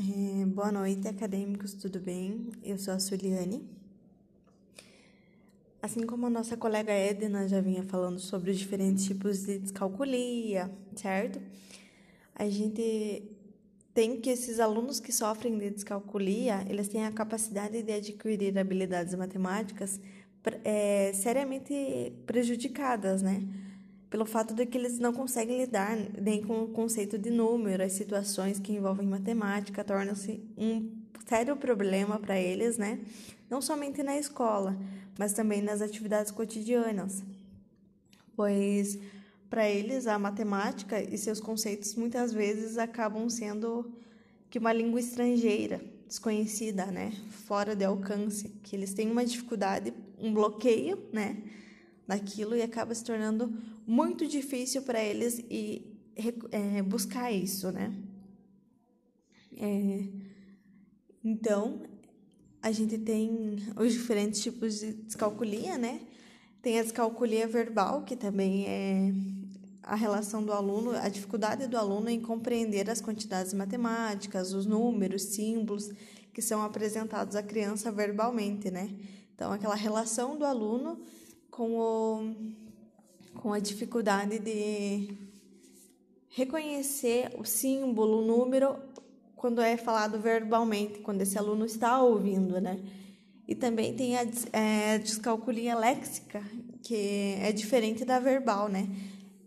É, boa noite, acadêmicos, tudo bem? Eu sou a Suliane. Assim como a nossa colega Edna já vinha falando sobre os diferentes tipos de descalculia, certo? A gente tem que esses alunos que sofrem de descalculia, eles têm a capacidade de adquirir habilidades matemáticas é, seriamente prejudicadas, né? Pelo fato de que eles não conseguem lidar nem com o conceito de número, as situações que envolvem matemática tornam-se um sério problema para eles, né? Não somente na escola, mas também nas atividades cotidianas. Pois para eles a matemática e seus conceitos muitas vezes acabam sendo que uma língua estrangeira, desconhecida, né, fora de alcance, que eles têm uma dificuldade, um bloqueio, né, naquilo e acaba se tornando muito difícil para eles e é, buscar isso, né? É, então, a gente tem os diferentes tipos de descalculia, né? Tem a descalculia verbal, que também é a relação do aluno, a dificuldade do aluno em compreender as quantidades matemáticas, os números, símbolos que são apresentados à criança verbalmente, né? Então, aquela relação do aluno com, o, com a dificuldade de reconhecer o símbolo, o número, quando é falado verbalmente, quando esse aluno está ouvindo, né? E também tem a é, descalculia léxica, que é diferente da verbal, né?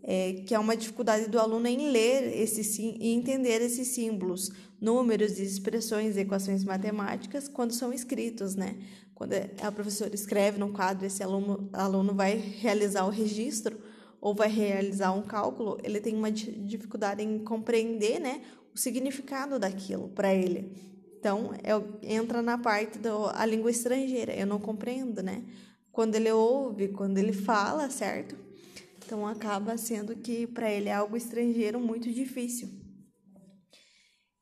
É, que é uma dificuldade do aluno em ler esse, e entender esses símbolos, números, expressões, equações matemáticas quando são escritos, né? Quando a professora escreve no quadro, esse aluno, aluno vai realizar o registro ou vai realizar um cálculo, ele tem uma dificuldade em compreender, né, o significado daquilo para ele. Então, é, entra na parte da língua estrangeira, eu não compreendo, né? Quando ele ouve, quando ele fala, certo? Então, acaba sendo que para ele é algo estrangeiro muito difícil.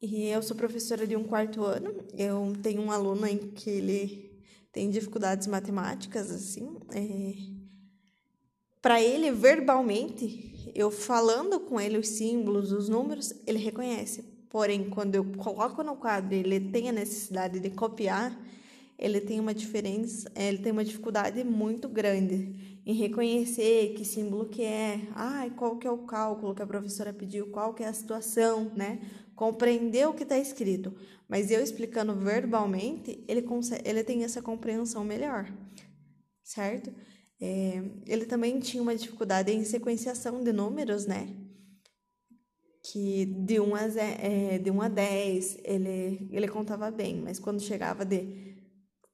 E eu sou professora de um quarto ano, eu tenho um aluno em que ele tem dificuldades matemáticas, assim. É... Para ele, verbalmente, eu falando com ele os símbolos, os números, ele reconhece. Porém, quando eu coloco no quadro ele tem a necessidade de copiar, ele tem uma diferença, ele tem uma dificuldade muito grande em reconhecer que símbolo que é, ah, qual que é o cálculo que a professora pediu, qual que é a situação, né? Compreender o que está escrito. Mas eu explicando verbalmente, ele, consegue, ele tem essa compreensão melhor, certo? É, ele também tinha uma dificuldade em sequenciação de números, né? Que de 1 a, é, de 1 a 10 ele, ele contava bem, mas quando chegava de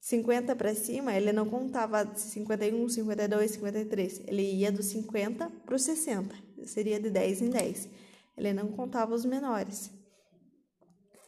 50 para cima, ele não contava 51, 52, 53. Ele ia do 50 para o 60. Seria de 10 em 10. Ele não contava os menores.